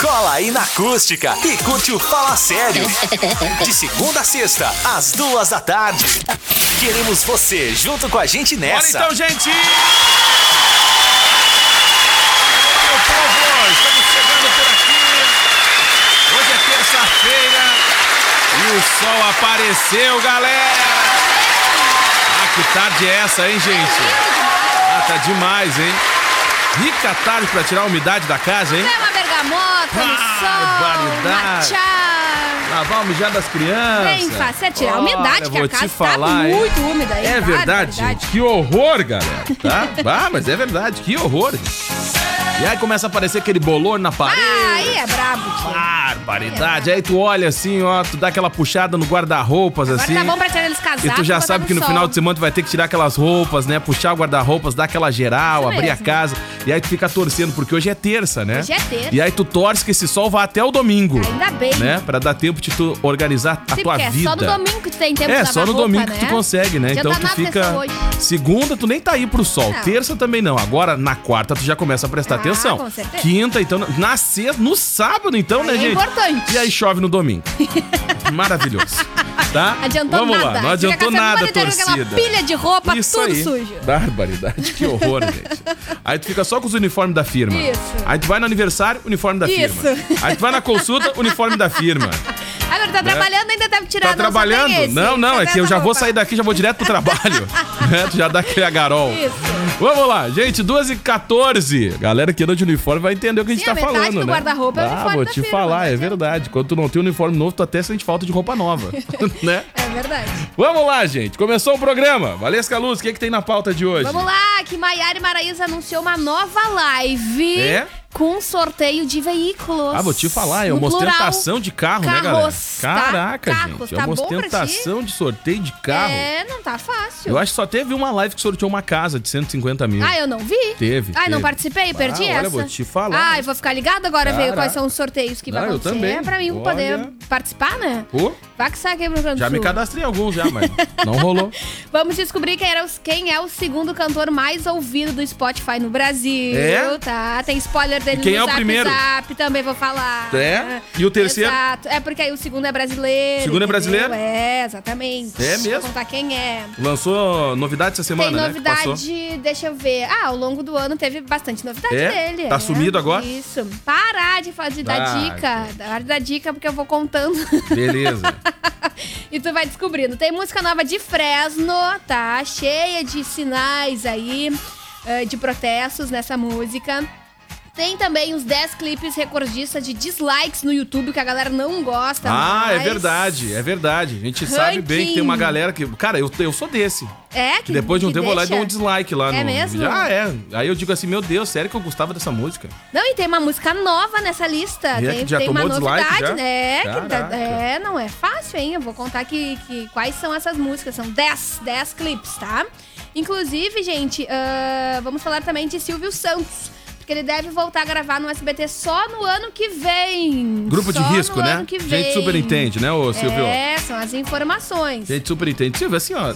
Cola aí na acústica e curte o Fala Sério. De segunda a sexta, às duas da tarde. Queremos você junto com a gente Bora nessa. então, gente! Meu povo, estamos chegando por aqui. Hoje é terça-feira e o sol apareceu, galera! Ah, que tarde é essa, hein, gente? Ah, tá demais, hein? Rica tarde pra tirar a umidade da casa, hein? Uma bergamota no sol, matcha. Lavar o mijar das crianças. Bem fácil, é tirar a umidade, que a casa falar, tá hein? muito úmida aí. É verdade, barbaridade. gente. Que horror, galera. Tá? ah, mas é verdade. Que horror. E aí começa a aparecer aquele bolor na parede. Ah, aí é brabo, tio. Barbaridade. Aí tu olha assim, ó, tu dá aquela puxada no guarda-roupas, assim. tá bom pra tirar eles casacos. E tu já botar sabe que no sol. final de semana tu vai ter que tirar aquelas roupas, né? Puxar o guarda-roupas, dar aquela geral, Isso abrir a mesmo. casa. E aí tu fica torcendo, porque hoje é terça, né? Hoje é terça. E aí tu torce que esse sol vá até o domingo. Ainda bem. Né? Pra dar tempo de tu organizar a Sim, tua porque vida. é só no domingo que tu tem tempo de É, só no roupa, domingo né? que tu consegue, né? Adianta Então tu nada ter fica. Segunda, tu nem tá aí pro sol. Não. Terça também não. Agora, na quarta, tu já começa a prestar Ah, atenção. com certeza. Quinta, então. Na sexta, no sábado, então, né, é gente? importante. E aí chove no domingo. Maravilhoso. Tá? Adiantou Vamos nada. lá, não adiantou nada, torcida. pilha de roupa, Isso tudo aí. sujo. Barbaridade, que horror, gente. Aí tu fica só com os uniformes da firma. Isso. Aí tu vai no aniversário, uniforme da Isso. firma. Aí tu vai na consulta, uniforme da firma. Agora tá trabalhando, ainda deve tirar Tá tem trabalhando? Não, não, é que eu já vou sair daqui, já vou direto pro trabalho. né? Tu já dá aquele agarol. Isso. Vamos lá, gente, 2 e 14 Galera que anda de uniforme vai entender o que a gente tá metade falando, do né? guarda-roupa é o ah, uniforme vou da te firma, falar, não é verdade. Quando tu não tem uniforme novo, tu até sente falta de roupa nova, né? É verdade. Vamos lá, gente. Começou o programa. Valesca Luz, o que, que tem na pauta de hoje? Vamos lá, que Maiara e Maraísa anunciou uma nova live É? Com sorteio de veículos. Ah, vou te falar, é uma plural. ostentação de carro, né, galera? Carros, tá? Caraca, Carros, gente. É tá uma bom pra ti? ostentação de sorteio de carro. É, não tá fácil. Eu acho que só teve uma live que sorteou uma casa de 150 mil. Ah, eu não vi? Teve, Ai, não participei, perdi Ah, essa. olha, vou te falar. Ah, eu vou ficar ligado agora, ver quais são os sorteios que vai Não, eu acontecer. também. É pra mim Olha. poder participar, né? Pô, Vai que sai aqui pro Grande já me Sul. cadastrei em alguns já, mas não rolou. Vamos descobrir quem, era os- quem é o segundo cantor mais ouvido do Spotify no Brasil. É? Tá, tem spoiler dele E quem no é o Zap primeiro? Zap, também vou falar. É? E o terceiro? Exato. É porque aí o segundo é brasileiro. Segundo é entendeu? brasileiro? É, exatamente. É Vou mesmo? contar quem é. Lançou novidade essa semana, Tem né? que passou. novidade, deixa eu ver. Ah, ao longo do ano teve bastante novidade É? dele. Tá é. sumido agora? Isso. Parar de fazer dar Ah, dica. Dar da dica porque eu vou contando. Beleza. e tu vai descobrindo. Tem música nova de Fresno, tá? Cheia de sinais aí eh, de protestos nessa música. Tem também os 10 clipes recordistas de dislikes no YouTube que a galera não gosta Ah, é verdade, é verdade. A gente sabe bem que tem uma galera que. Cara, eu, eu sou desse. É, Que depois de um que tempo eu vou lá e deixa- dou um dislike lá É no. mesmo? Já é. Aí eu digo assim, meu Deus, sério que eu gostava dessa música? Não, e tem uma música nova nessa lista. E é tem que já tem uma tomou dislike novidade, já? né? que Caraca. é, não é fácil, hein? Eu vou contar que, que quais são essas músicas. São 10, 10 clipes, tá? Inclusive, gente, ah, vamos falar também de Silvio Santos. Porque ele deve voltar a gravar no SBT só no ano que vem. Grupo de Só risco, no né? Ano que vem. Gente super entende, né, ô Silvio? É, são as informações. Gente super entende. Silvio, assim, ó,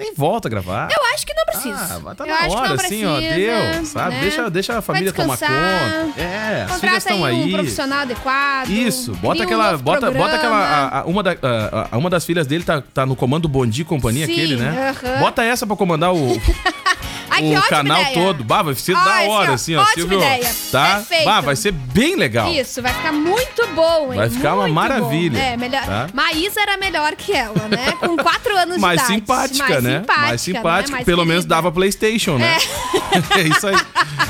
nem volta a gravar. Eu acho que não precisa. Ah, tá Eu na hora, assim, ó, precisa, deu, sabe? né? Deixa, deixa a família tomar conta. É, as filhas estão aí um profissional adequado. Isso, bota um aquela. novo bota, bota aquela. a- a- uma, da, a- a- uma das filhas dele tá, tá no comando Bondi Companhia, Sim, aquele, né? aham. Bota essa pra comandar o, Ai, o canal ideia. todo. Bah, vai ser Ah, da hora, assim, ó. ótima Silvio. ideia. Tá? Perfeito. Bah, vai ser bem legal. Isso, vai ficar muito bom, hein? Vai ficar uma Muito maravilha, bom. É, melhor. tá? Maísa era melhor que ela, né? Com quatro anos Mais de idade. simpática, Mais né? simpática, Mais simpática. né? Mais Pelo menos dava PlayStation, né? É. isso aí.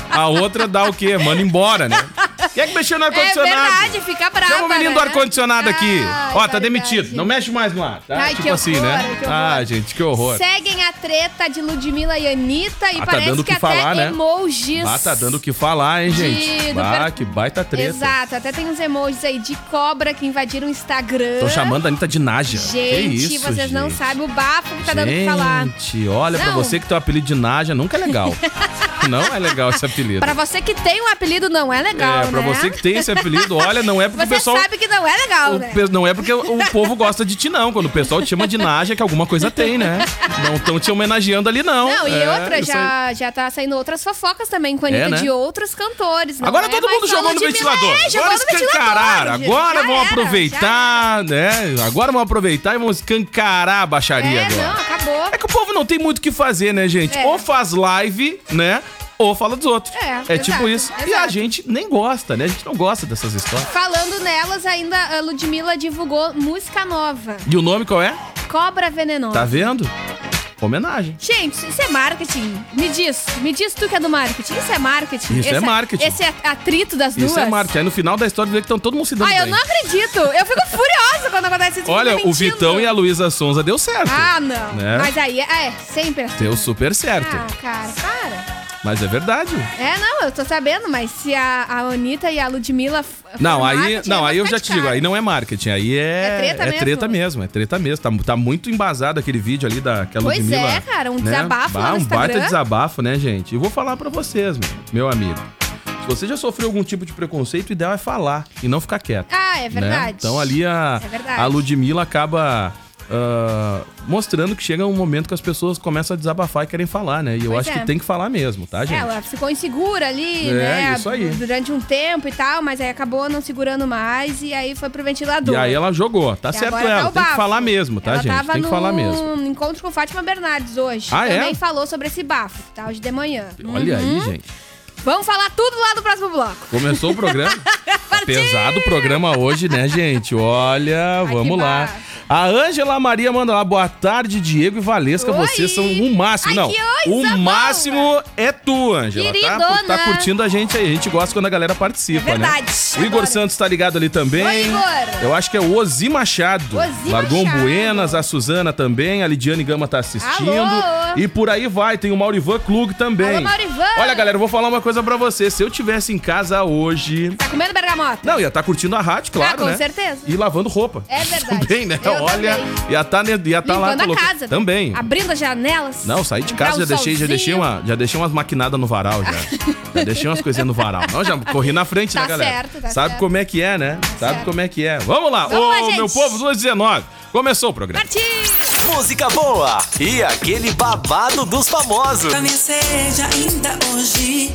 A outra dá o quê? Manda embora, né? Quem é que mexeu no É ar-condicionado? verdade, fica brava, Chama o menino do né? ar-condicionado aqui. Ai, Ó, tá demitido. Não mexe mais no ar, tá? Ai, tipo assim, horror, né? Ah, gente, que horror. Seguem a treta de Ludmilla e Anitta e Ah, tá parece dando o que, que até falar, né? emojis. Ah, tá dando o que falar, hein, gente? De- do que baita treta. Exato, até tem uns emojis aí de cobra que invadiram o Instagram. Estão chamando a Anitta de Naja. Gente, isso, vocês não gente? sabem o bafo que tá dando o que falar. Gente, olha, pra Não. você que tem o apelido de Naja, nunca é legal. não é legal esse apelido. Pra você que tem um apelido, não é legal, é, pra você que tem esse apelido, olha, não é porque Você o pessoal. sabe que não é legal, o né? não é porque o povo gosta de ti, não. Quando o pessoal te chama de Naja, é que alguma coisa tem, né? Não estão te homenageando ali, não. Não, e É, outra, já, já tá saindo outras fofocas também com a Anitta É, né? de outros cantores. Agora é todo mundo jogou no ventilador. É, agora escancararam. Agora vão aproveitar, né? Agora vão aproveitar e vão escancarar a baixaria É, agora. não, acabou. É que o povo não tem muito o que fazer, né, gente? É. Ou faz live, né? Ou fala dos outros. É, É tipo exato, isso. E a exato. gente nem gosta, né? A gente não gosta dessas histórias. Falando nelas, ainda a Ludmilla divulgou música nova. E o nome qual é? Cobra Venenosa. Tá vendo? Homenagem. Gente, isso é marketing. Me diz, me diz tu que é do marketing. Isso é marketing. Isso é Esse marketing. Esse é atrito das duas. Isso é marketing. Aí no final da história vê que estão todo mundo se dando Ai, eu bem. não acredito. Eu fico furiosa quando acontece isso. Olha, o. Vitão e a Luísa Sonza deu certo. Ah, não. Né? Mas aí, é, é, sempre assim. Deu super certo. Ah, cara, para. Mas é verdade. É, não, eu tô sabendo, mas se a, a Anitta e a Ludmilla. Não, aí, marketing, não, vou aí eu já te digo, aí não é marketing, aí é, É treta mesmo? treta mesmo, é treta mesmo. Tá, tá muito embasado aquele vídeo ali daquela Pois Ludmilla. é, cara, um né? desabafo Bah, Um baita desabafo, né, gente? E vou falar pra vocês, meu, meu amigo. Se você já sofreu algum tipo de preconceito, o ideal é falar e não ficar quieto. Ah, é né? verdade. Então ali a, É verdade. a Ludmilla acaba ah, mostrando que chega um momento que as pessoas começam a desabafar e querem falar, né? E eu Pois acho é. que tem que falar mesmo, tá, gente? Ela ficou insegura ali, É, né? isso aí. Durante um tempo e tal, mas aí acabou não segurando mais e aí foi pro ventilador. E aí ela jogou. Tá E certo tá ela, o tem que falar mesmo, tá, ela gente? Tava Tem que falar mesmo. num encontro com Fátima Bernardes hoje. Ah, é? Também falou sobre esse bafo, tá? Hoje de manhã. Olha Uhum. aí, gente. Vamos falar tudo lá no próximo bloco. Começou o programa. Tá Pesado o programa hoje, né, gente? Olha, vamos que lá. bafo. A Ângela Maria manda lá, boa tarde, Diego e Valesca. Oi. Vocês são o máximo. Ai, Não, o máximo é tu, Ângela. Tá, tá curtindo a gente aí. A gente gosta quando a galera participa, É verdade. né? O Igor Adoro. Santos tá ligado ali também. Oi, Igor. Eu acho que é o Ozi Machado. Ozi Largou um Machado. Buenas, a Suzana também, a Lidiane Gama tá assistindo. Alô. E por aí vai, tem o Maurivan Klug também. Alô, Maurivan. Olha, galera, eu vou falar uma coisa pra você. Se eu tivesse em casa hoje, Tá comendo bergamota? não, ia estar curtindo a rádio, claro, Ah, com né? certeza. E lavando roupa. É verdade. Também, né? Eu Olha, também. ia estar ia tá lá Limpando a casa. Também. Abrindo as janelas. Não, saí de casa, já deixei, já deixei, uma, já deixei umas maquinadas no varal já. já deixei umas coisinhas no varal. Não, já corri na frente, Tá né, galera? certo, tá Sabe certo. como é que é, né? Sabe certo. como é que é. Vamos lá, Vamos ô lá, gente. meu povo, 219. Começou o programa. Partiu! Música boa e aquele babado dos famosos. Pra minha sede ainda hoje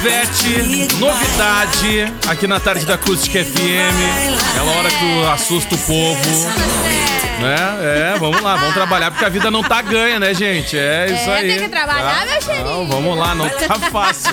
Ivete, novidade aqui na tarde da Acústica FM. Aquela hora que assusta o povo. Né? É, vamos lá, vamos trabalhar, porque a vida não tá ganha, né, gente? É isso É, aí. tem que trabalhar, tá? meu cheirinho. Não, vamos lá, não tá fácil.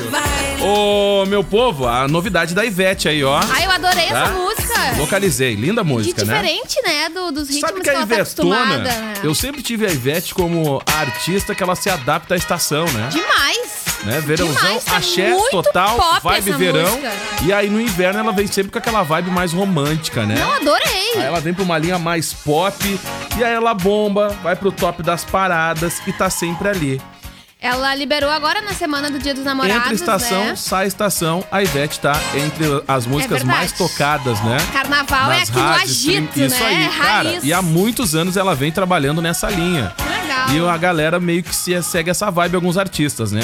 Ô, meu povo, a novidade da Ivete aí, ó. Ai, eu adorei Tá? essa música. Localizei, linda música, né? diferente, né, do, dos ritmos Sabe que que, a ela tá Ivetona, né? eu sempre tive a Ivete como a artista que ela se adapta à estação, né? Demais. Né? Verãozão, Demais, tá axé total, vibe verão. música. E aí no inverno ela vem sempre com aquela vibe mais romântica, né? Não, adorei. Aí ela vem pra uma linha mais pop e aí ela bomba, vai pro top das paradas e tá sempre ali. Ela liberou agora na semana do Dia dos Namorados, Entra estação, né? sai estação, a Ivete tá entre as músicas verdade. mais tocadas, né? Carnaval é Nas aqui no rádios, agito, Isso né? aí, cara. Raiz. E há muitos anos ela vem trabalhando nessa linha. Legal. E a galera meio que se segue essa vibe alguns artistas, né?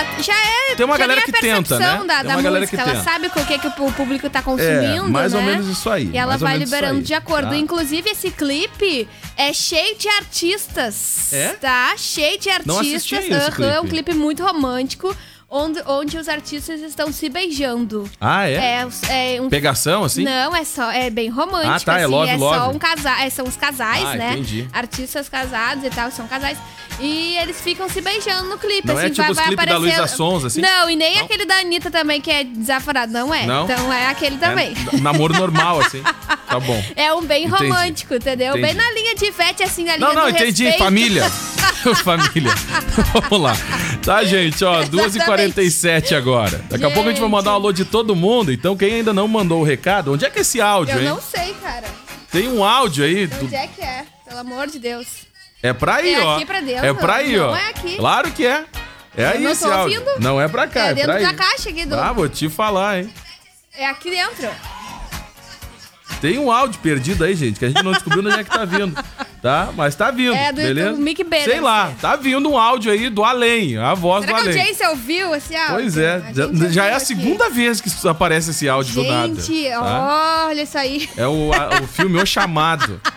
Ela já é. Tem uma galera que tenta, né? Da, Tem da uma galera música. que ela tenta. sabe o que, que o público tá consumindo. É, mais ou né? menos isso aí, E ela ou vai liberando de acordo. tá? Inclusive, esse clipe é cheio de artistas. É? Tá? Cheio de artistas. Aham, É um clipe muito romântico. Onde, onde os artistas estão se beijando. Ah, é? É, é um Pegação, assim? Não, é só é bem romântico. Ah, tá, é assim, love, é love. só um casal, é, são os casais, Ah, né? entendi. Artistas casados e tal, são casais. E eles ficam se beijando no clipe. Não é assim, tipo vai, os vai clipes da aparecer... Luísa Sonza, assim? Não, e nem Não? aquele da Anitta também, que é desaforado. Não é. Não? Então é aquele também. É namoro normal, assim. Tá bom. É um bem Entendi. romântico, entendeu? Entendi. Bem na linha de Ivete, assim, na linha Não, não, entendi. respeito. Família. Família. Vamos lá. Tá, gente, ó, 2h47 agora. Daqui a pouco a gente vai mandar um alô de todo mundo. Então, quem ainda não mandou o recado, onde é que é esse áudio, Eu hein? não sei, cara. Tem um áudio aí. do- Onde é que é? Pelo amor de Deus. É pra ir, É ó. aqui pra dentro. É pra ir, Não ó. é aqui. Claro que é. É aí não esse áudio. ouvindo. Não é pra cá, É é, dentro pra da aí. caixa aqui do. Ah, vou te falar, hein? É aqui dentro. Tem um áudio perdido aí, gente, que a gente não descobriu onde é que tá vindo. Tá? Mas tá vindo, É, do- beleza? do Mick B, Sei lá, tá vindo um áudio aí do além, a voz Será do que a além. audiência ouviu esse áudio? Pois é, já, gente já é ouviu a aqui. segunda vez que aparece esse áudio do nada. Gente, tá? olha isso aí. É o, a- o filme O Chamado.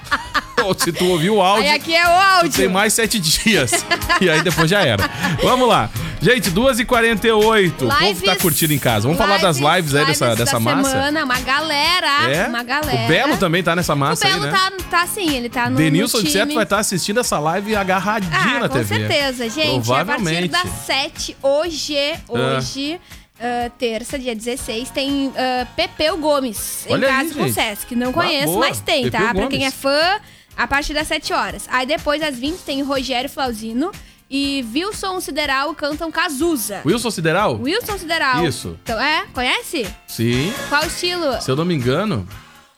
Se tu ouvir o áudio, Aí aqui é o áudio. tem mais sete dias. e aí depois já era. Vamos lá. Gente, 2h48. O povo tá curtindo em casa. Vamos falar das lives aí dessa, lives dessa da massa? Semana, uma galera, É? uma galera. O Belo também tá nessa O massa Belo aí, né? tá, tá sim, ele tá no, Denilson no de time. certo vai estar assistindo essa live agarradinho Ah, na com TV. certeza, gente. Provavelmente. A partir das 7, hoje, hoje, ah, terça, dia 16, tem ah, Pepeu Gomes Olha em aí, casa com o gente. Sesc. Não Ah, conheço, boa. mas tem, Pepeu tá? Pra quem Gomes. é fã, a partir das 7 horas. Aí depois, às 20, tem Rogério Flauzino e Wilson Sideral cantam Cazuza. Wilson Sideral? Wilson Sideral. Isso. Então, é? Conhece? Sim. Qual estilo? Se eu não me engano.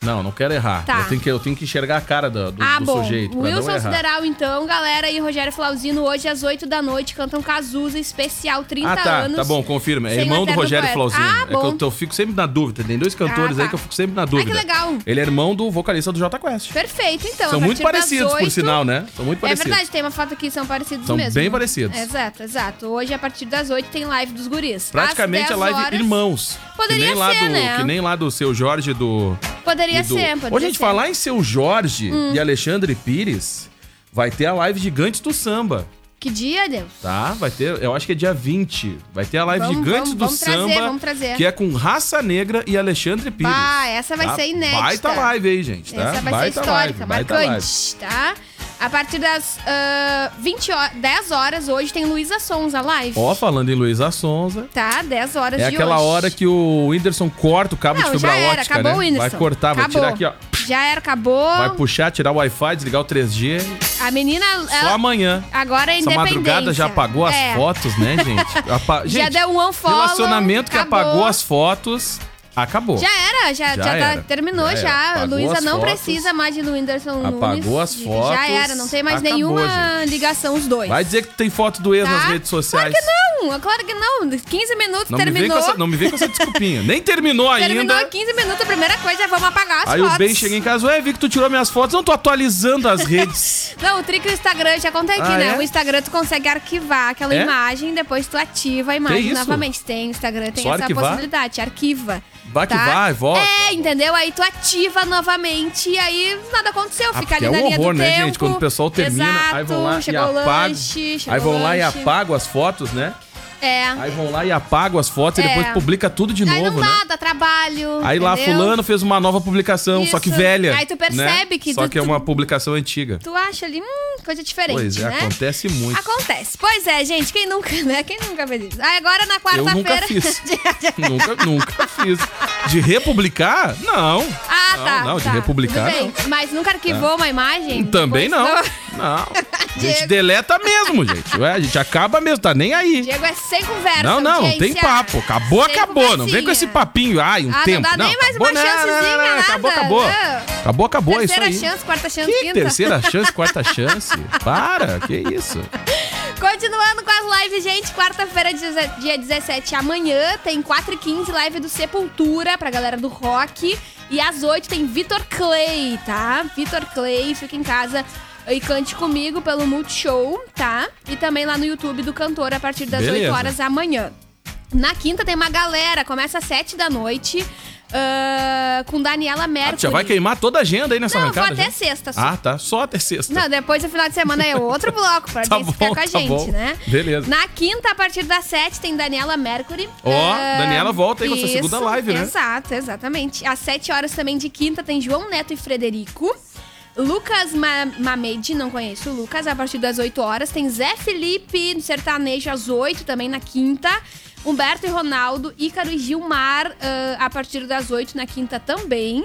Não, não quero errar. Tá. Eu, tenho que, eu tenho que enxergar a cara do, do, Ah, do bom. sujeito. Wilson. Sideral, então, galera, e Rogério Flauzino, hoje às 8 da noite, cantam Cazuza especial 30 Ah, tá, anos. tá bom, confirma. É irmão do Rogério. Flauzino. Ah, é que bom. eu, eu fico sempre na dúvida. Tem dois cantores Ah, aí tá. que eu fico sempre na dúvida. que legal. Ele é irmão do vocalista do Jota Quest. Perfeito, então. São muito parecidos, por 8, sinal, né? São muito É parecidos. verdade, tem uma foto aqui, são parecidos São mesmo. bem parecidos. Exato, exato. Hoje, a partir das 8, tem live dos guris. Praticamente a 10 live horas, Irmãos. Poderia que nem ser, do, né? Que nem lá do seu Jorge do. Poderia e do... ser, poderia Ô, gente, ser. Hum. falar em seu Jorge e Alexandre Pires, vai ter a live Gigantes do Samba. Que dia, Deus? Tá, vai ter, eu acho que é dia 20. Vai ter a live Vamos, Gigantes vamos, do vamos trazer, Samba, vamos trazer. que é com Raça Negra e Alexandre Pires. Ah, essa vai tá? ser inédita. Baita live aí, gente, tá? Essa vai baita ser histórica, live. marcante, tá? A partir das ah, 20 horas, 10 horas hoje tem Luísa Sonza live. Ó, falando em Luísa Sonza, Tá, 10 horas é de aquela hoje. hora que o Whindersson corta o cabo Não, de fibra já era, ótica, acabou né? o Whindersson. Vai cortar, vai Acabou. tirar aqui, ó. Já era, acabou. Vai puxar, tirar o Wi-Fi, desligar o 3G. A menina, Só ela, amanhã. agora é Essa madrugada já apagou as É. fotos, né, gente? Apa... Já gente, deu um unfollow. relacionamento que acabou. apagou as fotos, acabou. Já era, já, Já já, tá- era. terminou Já já. Luísa não fotos. precisa mais de Whindersson Apagou Nunes. as fotos, Já era, não tem mais acabou, nenhuma ligação os dois. Vai dizer que tem foto do ex tá? nas redes sociais. Claro que não, claro que não. 15 minutos Não me, terminou. com essa, não me vem com essa desculpinha. Nem terminou ainda. Terminou 15 minutos, a primeira coisa é vamos apagar as Aí fotos. o Ben chega em casa, ué, vi que tu tirou minhas fotos. Não, tô atualizando as redes. Não, o trick do Instagram já contei aqui, Ah, né? é? O Instagram tu consegue arquivar aquela É? imagem, depois tu ativa a imagem isso? novamente. Tem, o Instagram tem Só essa arquivar? possibilidade, arquiva. Vai que tá? vai, volta. É, entendeu? Aí tu ativa novamente e aí nada aconteceu. Ah, Fica porque ali é na um linha horror, né, tempo. gente? Quando o pessoal termina, Exato, aí vão lá e apagam. Aí vão lá e apagam as fotos, né? É. Aí vão lá e apagam as fotos e É. depois publica tudo de Aí novo, não né? dá, dá trabalho. Aí lá entendeu? fulano fez uma nova publicação, só que Isso. velha. Aí tu percebe né? que Só tu- que é uma publicação antiga. Tu acha ali, hum, coisa diferente, Pois é, né? acontece muito. Acontece. Pois é, gente, quem nunca, né? Quem nunca fez isso? Aí agora na quarta-feira. nunca fiz. nunca, nunca fiz. De republicar? Não. Ah, Não, tá. não, de tá, republicar, tudo bem. Mas nunca arquivou uma imagem? Também não. Depois Não. A gente Diego. deleta mesmo, gente. Ué, a gente acaba mesmo, tá nem aí. Diego é sem conversa. Não, não, não tem audiência. papo. Acabou, Sem acabou. Não vem com esse conversinha. papinho. Ai, um Ah, não tempo. dá nem mais acabou, uma não, não, chancezinha, não, não, nada. Acabou, acabou. Não. Acabou, acabou, é isso Terceira aí. chance, quarta chance, Que quinta. terceira chance, quarta chance? Para, que isso? Continuando com as lives, gente. Quarta-feira, deze- dia 17, amanhã, tem 4h15, live do Sepultura pra galera do rock. E às 8 tem Vitor Clay, tá? Vitor Clay, fica em casa e cante comigo pelo Multishow, tá? E também lá no YouTube do cantor a partir das Beleza. 8 horas da manhã. Na quinta tem uma galera, começa às 7 da noite. Ah, com Daniela Mercury. Ah, já vai queimar toda a agenda aí nessa Não, arrancada? até já? sexta só. Ah, tá. Só até sexta. Não, depois do final de semana é outro bloco pra Tá quem ficar bom, com a tá gente, bom. né? Beleza. Na quinta, a partir das sete, tem Daniela Mercury. Ó, Ah, Daniela volta aí com isso, segunda live, né? Exato, exatamente. Às sete horas também de quinta tem João Neto e Frederico. Lucas Ma Mamede, não conheço o Lucas, a partir das 8 horas. Tem Zé Felipe, no sertanejo, às 8 também na quinta. Humberto e Ronaldo, Ícaro e Gilmar, ah, a partir das 8 na quinta também.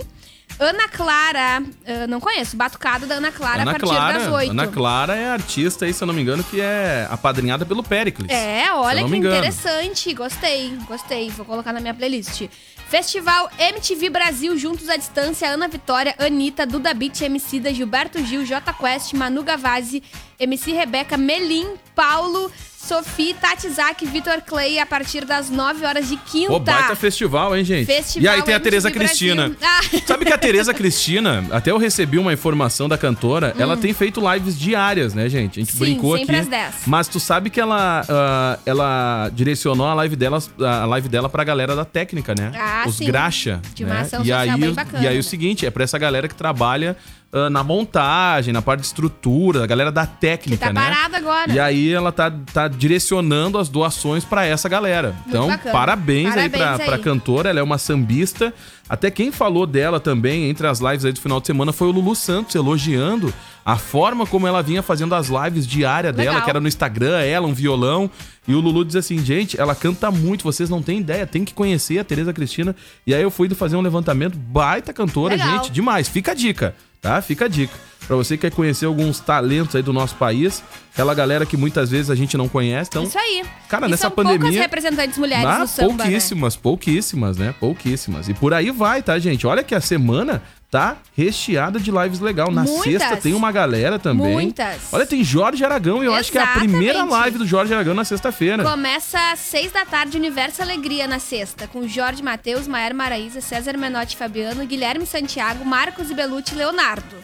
Ana Clara, ah, não conheço, Batucada da Ana Clara Ana a partir Clara, das 8. Ana Clara é artista aí, se eu não me engano, que é apadrinhada pelo Pericles. É, olha que interessante. Gostei, gostei. Vou colocar na minha playlist. Festival MTV Brasil Juntos à Distância, Ana Vitória, Anitta, Duda Beat, MC da Gilberto Gil, J Quest, Manu Gavazzi, MC Rebeca, Melim, Paulo, Sophie, Tati Zak, Vitor Clay, a partir das 9 horas de quinta. Pô, baita festival, hein, gente? Festival e aí tem a Tereza. Cristina. Ah. Sabe que a Tereza Cristina, até eu recebi uma informação da cantora, ela tem feito lives diárias, né, gente? A gente Hum. Sim, brincou sempre aqui. às 10. Mas tu sabe que ela, ah, ela direcionou a live dela, a live dela pra galera da técnica, né? Ah, Os sim. graxa. De né? e aí, bem bacana, E aí o seguinte, é pra essa galera que trabalha ah, na montagem, na parte de estrutura, a galera da técnica, tá né? parada agora. E aí ela tá, tá direcionando as doações pra essa galera. Então, bacana. parabéns, aí Parabéns pra, pra aí. cantora, ela é uma sambista. Até quem falou dela também, entre as lives aí do final de semana, foi o Lulu Santos, elogiando a forma como ela vinha fazendo as lives diárias dela, Legal. que era no Instagram, ela, um violão. E o Lulu diz assim, gente, ela canta muito, vocês não têm ideia, tem que conhecer a Tereza Cristina. E aí eu fui fazer um levantamento, baita cantora, Legal. gente, demais. Fica a dica, tá? Fica a dica. Pra você que quer conhecer alguns talentos aí do nosso país, aquela galera que muitas vezes a gente não conhece, então Isso aí. Cara, E nessa são poucas pandemia- representantes mulheres ah, no samba, né? pouquíssimas, pouquíssimas, né? Pouquíssimas. E por aí vai, tá, gente? Olha que a semana tá recheada de lives legal. Na Muitas. sexta tem uma galera também. Muitas. Olha, tem Jorge Aragão e eu acho que é a primeira Exatamente. live do Jorge Aragão na sexta-feira. Começa às seis da tarde, Universo Alegria na sexta, com Jorge Matheus, Maer Maraíza, César Menotti Fabiano, Guilherme Santiago, Marcos Belucci e Leonardo.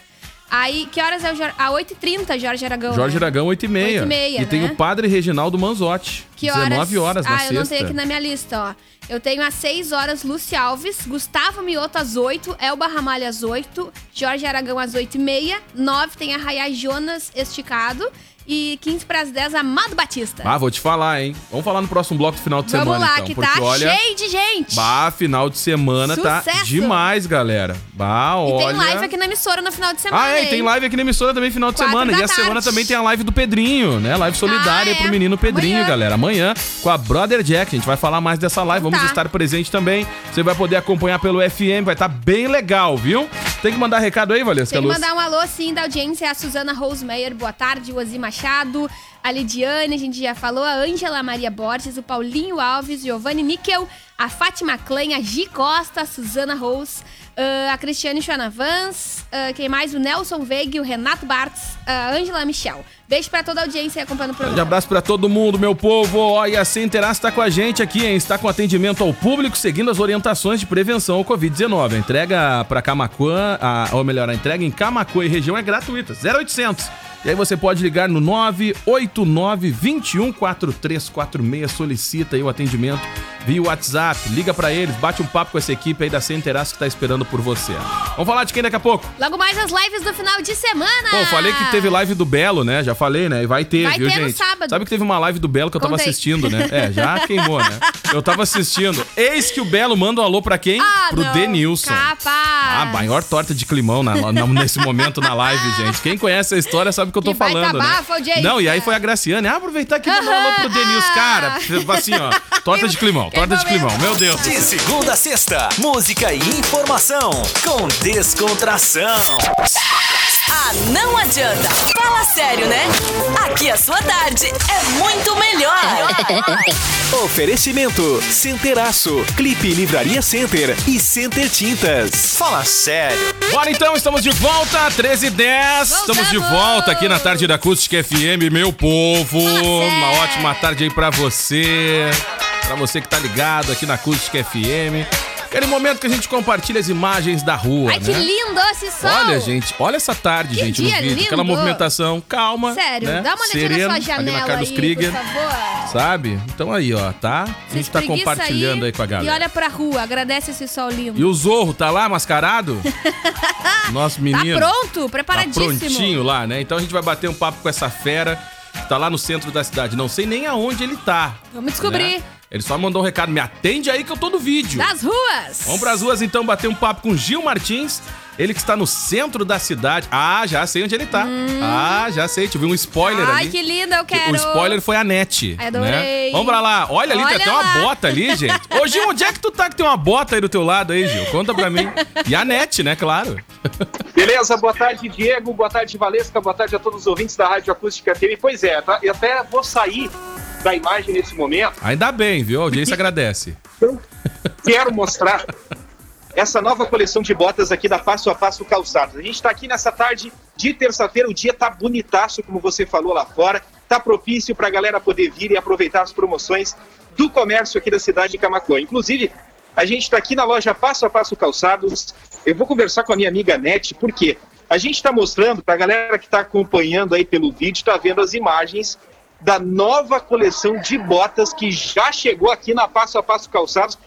Aí, que horas é o Jorge? A 8h30, Jorge Aragão. Jorge né? Aragão, 8 e meia. 8h30, E tem né? o padre Reginaldo Manzotti. Que horas? 19 horas na ah, sexta. eu não tenho aqui na minha lista, ó. Eu tenho às 6 horas Lúcia Alves, Gustavo Mioto às 8, Elba Ramalho às 8, Jorge Aragão às 8 e meia, 9 tem a Rayá Jonas esticado e 15 para as 10 Amado Batista. Ah, vou te falar, hein? Vamos falar no próximo bloco do final de Vamos semana, lá, então. que porque tá olha. cheio de gente. Bah, final de semana tá Sucesso. demais, galera. Bah, e olha. tem live aqui na emissora no final de semana. Ah, é, e hein? tem live aqui na emissora também final de Quatro semana. E a semana tarde. também tem a live do Pedrinho, né? Live solidária Ah, pro é. menino Pedrinho, Amanhã. galera. Amanhã com a Brother Jack. A gente vai falar mais dessa live. Vamos Tá. estar presente também. Você vai poder acompanhar pelo FM. Vai estar bem legal, viu? Tem que mandar recado aí, Valesca Tem que Luz? mandar um alô, sim, da audiência. A Suzana Rosemeyer, boa tarde. O Ozi Machado, a Lidiane, a gente já falou. A Ângela Maria Borges, o Paulinho Alves, Giovanni Níquel, a Fátima Klein, a Gi Costa, a Suzana Rose, ah, a Cristiane Chanavans, ah, quem mais? O Nelson Veig, o Renato Bartz, a Ângela Michel. Beijo pra toda a audiência acompanhando o programa. abraço pra todo mundo, meu povo. E a Centeras está com a gente aqui, hein? Está com atendimento ao público, seguindo as orientações de prevenção ao Covid-19. A entrega para Camacuã, ou melhor, a entrega em Camacuã e região é gratuita, 0800. E aí você pode ligar no 989 21 4346, solicita aí o atendimento via WhatsApp, liga pra eles, bate um papo com essa equipe aí da Centeras que tá esperando por você. Vamos falar de quem daqui a pouco? Logo mais as lives do final de semana. Bom, falei que teve live do Belo, né? Já falei, né? E vai ter, Vai viu, ter no gente? sábado. Sabe que teve uma live do Belo que eu tava Conta aí. assistindo, né? É, já queimou, né? Eu tava assistindo. Eis que o Belo manda um alô pra quem? Ah, Pro não. Denilson. Capaz. Ah, maior torta de climão na- na- nesse momento na live, gente. Quem conhece a história sabe o que eu tô Que baita falando, né? Não, e aí foi a Graciane. Ah, aproveitar aqui e mandar um alô pro Denilson. Cara, assim, ó. Torta de climão, Que torta de climão. Meu Deus. De segunda a sexta, música e informação com descontração. Ah, não adianta. Fala sério, né? Aqui a sua tarde é muito melhor. Oferecimento Centeraço, Clipe Livraria Center e Center Tintas. Fala sério. Bora então, estamos de volta, 13 h 10 Estamos de volta aqui na tarde da Acústica FM, meu povo. Uma ótima tarde aí pra você. Pra você que tá ligado aqui na Acústica FM. Aquele momento que a gente compartilha as imagens da rua, Ai, né? que lindo esse sol! Olha, gente, olha essa tarde, Que gente, no vídeo. lindo. Aquela movimentação calma. Sério, né? dá uma olhadinha na sua ali janela na Carlos aí, Krieger. por favor. Sabe? Então aí, ó, tá? A gente tá compartilhando aí, com a E galera. olha pra rua, agradece esse sol lindo. E o Zorro tá lá mascarado? Nosso Tá menino. pronto, Tá preparadíssimo. prontinho lá, né? Então a gente vai bater um papo com essa fera que tá lá no centro da cidade. Não sei nem aonde ele tá. Vamos descobrir. né? Ele só mandou um recado, me atende aí que eu tô no vídeo. Das ruas. Vamos pras ruas então bater um papo com Gil Martins. Ele que está no centro da cidade. Ah, já sei onde ele tá. Ah, já sei. Tive um spoiler Hum. Ai, ali. que lindo, eu quero. O spoiler foi a net. Adorei. Né? Vamos pra lá. Olha ali, tem Olha até uma lá. bota ali, gente. Ô, Gil, onde é que tu tá que tem uma bota aí do teu lado aí, Gil? Conta pra mim. E a net, né? Claro. Beleza, boa tarde, Diego, boa tarde, Valesca, boa tarde a todos os ouvintes da Rádio Acústica TV. Pois é, tá? eu até vou sair da imagem nesse momento. Ainda bem, viu? A audiência agradece. Quero mostrar essa nova coleção de botas aqui da Passo a Passo Calçados. A gente está aqui nessa tarde de terça-feira, o dia tá bonitaço, como você falou lá fora. Tá propício para a galera poder vir e aproveitar as promoções do comércio aqui da cidade de Camacuã. Inclusive, a gente está aqui na loja Passo a Passo Calçados. Eu vou conversar com a minha amiga Nete, porque a gente está mostrando para a galera que está acompanhando aí pelo vídeo, está vendo as imagens da nova coleção de botas que já chegou aqui na Passo a Passo Calçados.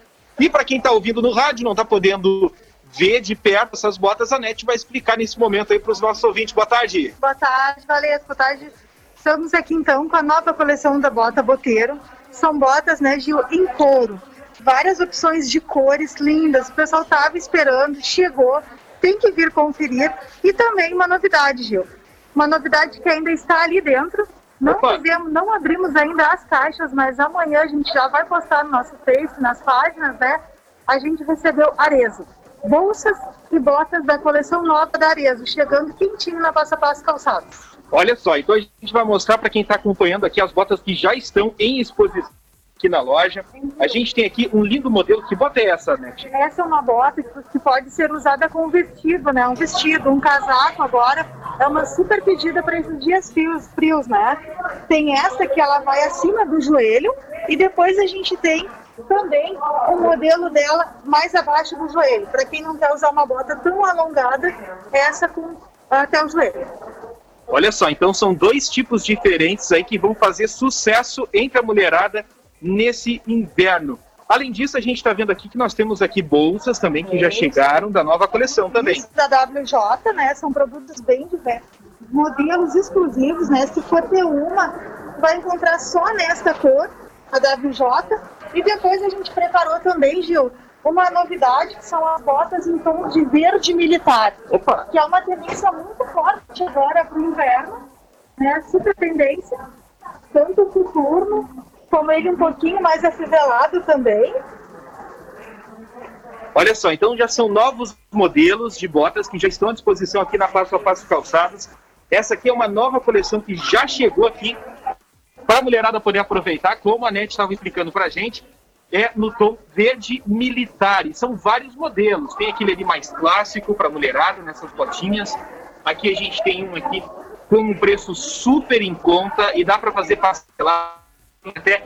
E para quem está ouvindo no rádio, não está podendo ver de perto essas botas, a NET vai explicar nesse momento aí para os nossos ouvintes. Boa tarde. Boa tarde, Valesca. Boa tarde. Estamos aqui então com a nova coleção da bota Boteiro. São botas, né, Gil, em couro. Várias opções de cores lindas. O pessoal estava esperando, chegou. Tem que vir conferir. E também uma novidade, Gil. Uma novidade que ainda está ali dentro. Não Opa. fizemos, não abrimos ainda as caixas, mas amanhã a gente já vai postar no nosso Face, nas páginas, né? A gente recebeu Arezo. Bolsas e botas da coleção nova da Arezo, chegando quentinho na Passa Passo Calçados. Olha só, então a gente vai mostrar para quem está acompanhando aqui as botas que já estão em exposição aqui na loja. A gente tem aqui um lindo modelo. Que bota é essa, NET? Essa é uma bota que pode ser usada com vestido, né? Um vestido, um casaco agora. É uma super pedida para esses dias frios, frios, né? Tem essa que ela vai acima do joelho e depois a gente tem também o modelo dela mais abaixo do joelho. Para quem não quer usar uma bota tão alongada, essa com até o joelho. Olha só, então são dois tipos diferentes aí que vão fazer sucesso entre a mulherada nesse inverno. Além disso, a gente está vendo aqui que nós temos aqui bolsas também que já chegaram da nova coleção também. Da WJ, né? São produtos bem diversos, modelos exclusivos, né? Se for ter uma, vai encontrar só nesta cor, a WJ. E depois a gente preparou também, Gil, uma novidade que são as botas em tom de verde militar, Opa! que é uma tendência muito forte agora para o inverno, né? Super tendência, tanto o coturno como ele um pouquinho mais afivelado também. Olha só, então já são novos modelos de botas que já estão à disposição aqui na Passo a Passo Calçados. Essa aqui é uma nova coleção que já chegou aqui para a mulherada poder aproveitar, como a NET estava explicando para a gente, é no tom verde militar. E são vários modelos. Tem aquele ali mais clássico para a mulherada, nessas botinhas. Aqui a gente tem um aqui com um preço super em conta e dá para fazer parcelar até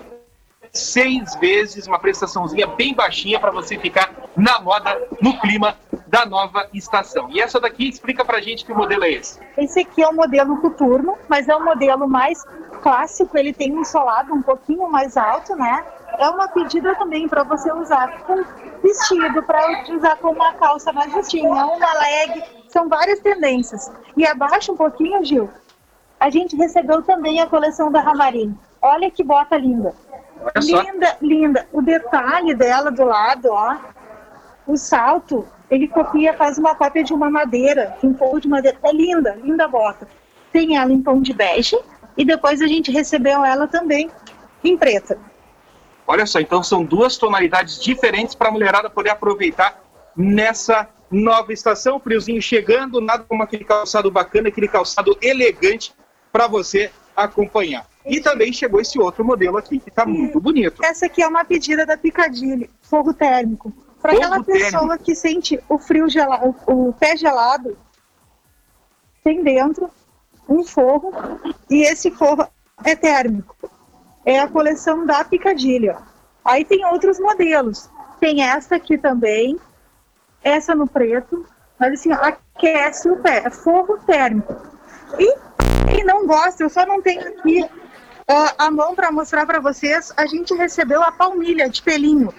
seis vezes, uma prestaçãozinha bem baixinha para você ficar na moda, no clima da nova estação. E essa daqui explica pra gente que modelo é esse. Esse aqui é o modelo coturno, mas é um modelo mais clássico, ele tem um solado um pouquinho mais alto, né? É uma pedida também para você usar com vestido, para usar com uma calça mais justinha, uma leg, são várias tendências. E abaixo um pouquinho, Gil, a gente recebeu também a coleção da Ramarim. Olha que bota linda. Linda, linda. O detalhe dela do lado, ó, o salto, ele copia, faz uma cópia de uma madeira, de um forro de madeira. É linda, linda a bota. Tem ela em tom de bege e depois a gente recebeu ela também em preta. Olha só, então são duas tonalidades diferentes para a mulherada poder aproveitar nessa nova estação. Friozinho chegando, nada como aquele calçado bacana, aquele calçado elegante para você acompanhar. E também chegou esse outro modelo aqui, que está muito bonito. Essa aqui é uma pedida da Picadilly, forro térmico. Para aquela pessoa térmico. que sente o frio gelado, o pé gelado, tem dentro um forro e esse forro é térmico. É a coleção da Picadilly. ó. Aí tem outros modelos. Tem essa aqui também, essa no preto, mas assim, aquece o pé, é forro térmico. E quem não gosta, eu só não tenho aqui ah, a mão para mostrar para vocês, a gente recebeu a palmilha de pelinho.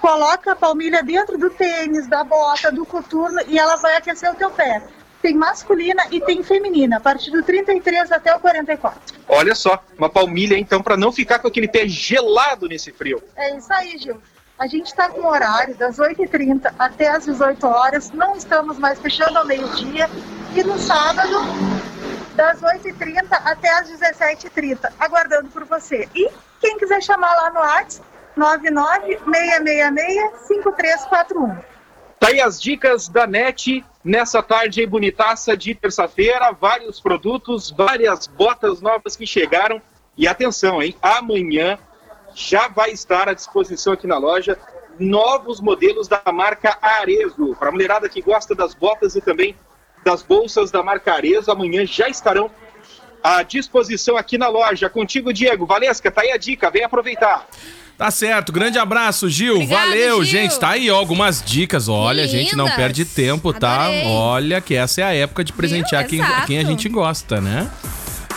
Coloca a palmilha dentro do tênis, da bota, do coturno e ela vai aquecer o teu pé. Tem masculina e tem feminina, a partir do 33 até o 44. Olha só, uma palmilha então para não ficar com aquele pé gelado nesse frio. É isso aí, Gil. A gente está com horário das 8h30 até as 18 horas. Não estamos mais fechando ao meio-dia. E no sábado, das 8h30 até as 17h30, aguardando por você. E quem quiser chamar lá no WhatsApp, 996665341. Tá aí as dicas da NET nessa tarde bonitaça de terça-feira. Vários produtos, várias botas novas que chegaram. E atenção, hein? Amanhã já vai estar à disposição aqui na loja novos modelos da marca Arezo. Para a mulherada que gosta das botas e também das bolsas da marca amanhã já estarão à disposição aqui na loja. Contigo, Diego. Valesca, tá aí a dica, vem aproveitar. Tá certo, grande abraço, Gil. Obrigada, Valeu, Gil. gente. Tá aí ó, algumas dicas. Olha, a gente não perde tempo, tá? Adorei. Olha que essa é a época de presentear quem, Exato. quem a gente gosta, né?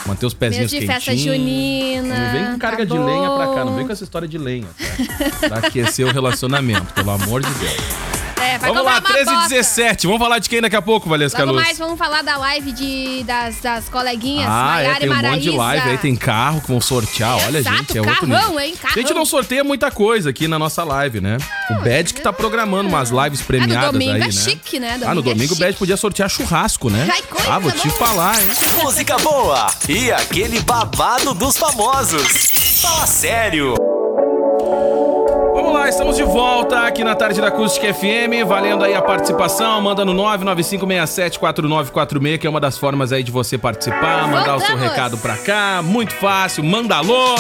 Manter os pezinhos Mês de festa quentinhos. junina. Não vem com carga tá de lenha pra cá, não vem com essa história de lenha, tá? Pra aquecer o relacionamento, pelo amor de Deus. É, vai Vamos lá, comprar uma 13 e bota. 17. Vamos falar de quem daqui a pouco, Valesca Logo Luz? mais vamos falar da live de, das, das coleguinhas. Ah, é, Maiara tem e um monte de live aí, tem carro que vão sortear. Olha, Exato, gente, é outro carrão, nível. hein, A gente carrão. não sorteia muita coisa aqui na nossa live, né? O Bad que tá programando umas lives premiadas domingo aí, é né? chique, né? ah, no Domingo é domingo o Bad podia sortear churrasco, né? Ai, coisa ah, vou te falar, hein? Música boa e aquele babado dos famosos. Fala sério. Estamos de volta aqui na Tarde da Acústica FM, valendo aí a participação, manda no 995674946, que é uma das formas aí de você participar, mandar o seu Voltamos. recado pra cá, muito fácil, manda alô.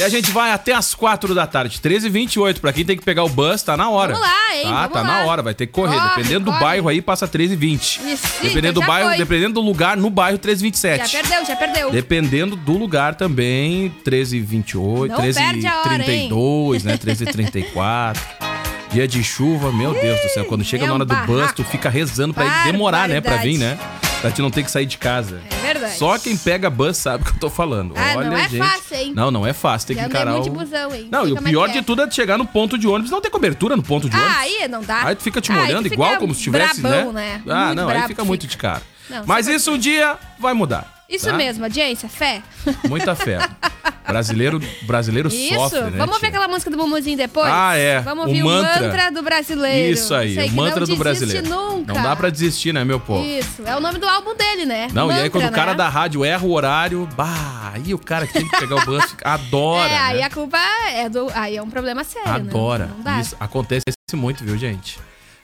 E a gente vai até as 4 da tarde, 13h28, pra quem tem que pegar o bus, tá na hora. Vamos lá, hein, Tá, vamos tá na lá. hora, vai ter que correr, Corre, dependendo do corre. bairro aí, passa 13h20. Isso, Dependendo do já bairro, foi. dependendo do lugar, no bairro, Já 13h27. perdeu, já perdeu. Dependendo do lugar também, 13h28, Não perde a hora, 13h32, né? 13h34. Dia de chuva, meu Deus do céu. Quando chega é na um hora do bus, tu fica rezando pra ele demorar, né? Pra vir, né? Pra te não ter que sair de casa. É verdade. Só quem pega bus sabe o que eu tô falando. Ah, Olha, não é gente. fácil, hein? Não, não é fácil. Tem Já que andei encarar muito o... busão, hein? Não, e o é pior que de é. tudo é chegar no ponto de ônibus. Não tem cobertura no ponto de ônibus. Ah, aí não dá. Aí tu fica te molhando igual como se tivesse, brabão, né? né? Ah, Muito não, aí fica muito de cara. Não, Mas isso um dia vai mudar. Isso tá? mesmo, audiência, fé. Muita fé. Brasileiro, brasileiro Isso, sofre, né? vamos ver tia? aquela música do Mumuzinho depois? Ah, é. Vamos O ouvir mantra. o mantra do brasileiro. Isso aí, Sei o mantra não do desiste brasileiro. nunca. Não dá pra desistir, né, meu povo? Isso, é o nome do álbum dele, né? Não, e aí Mantra, quando o cara né? da rádio erra o horário, bah, aí o cara que tem que pegar o bus adora, É, aí né? a culpa é do. Aí é um problema sério, Adora. né? Não dá. Isso acontece muito, viu, gente?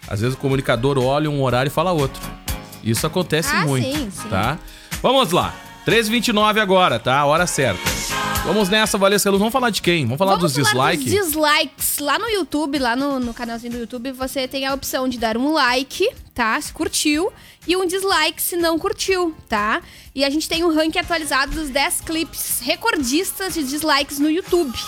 Às vezes o comunicador olha um horário e fala outro. Isso acontece Ah, muito, sim, sim. tá? Vamos lá. 13h29 agora, tá? A hora certa. Vamos nessa, Valesca Luz. Vamos falar de quem? Vamos falar Vamos dos dislikes? dos dislikes. Lá no YouTube, lá no, no canalzinho do YouTube, você tem a opção de dar um like, tá? Se curtiu. E um dislike se não curtiu, tá? E a gente tem um ranking atualizado dos 10 clipes recordistas de dislikes no YouTube.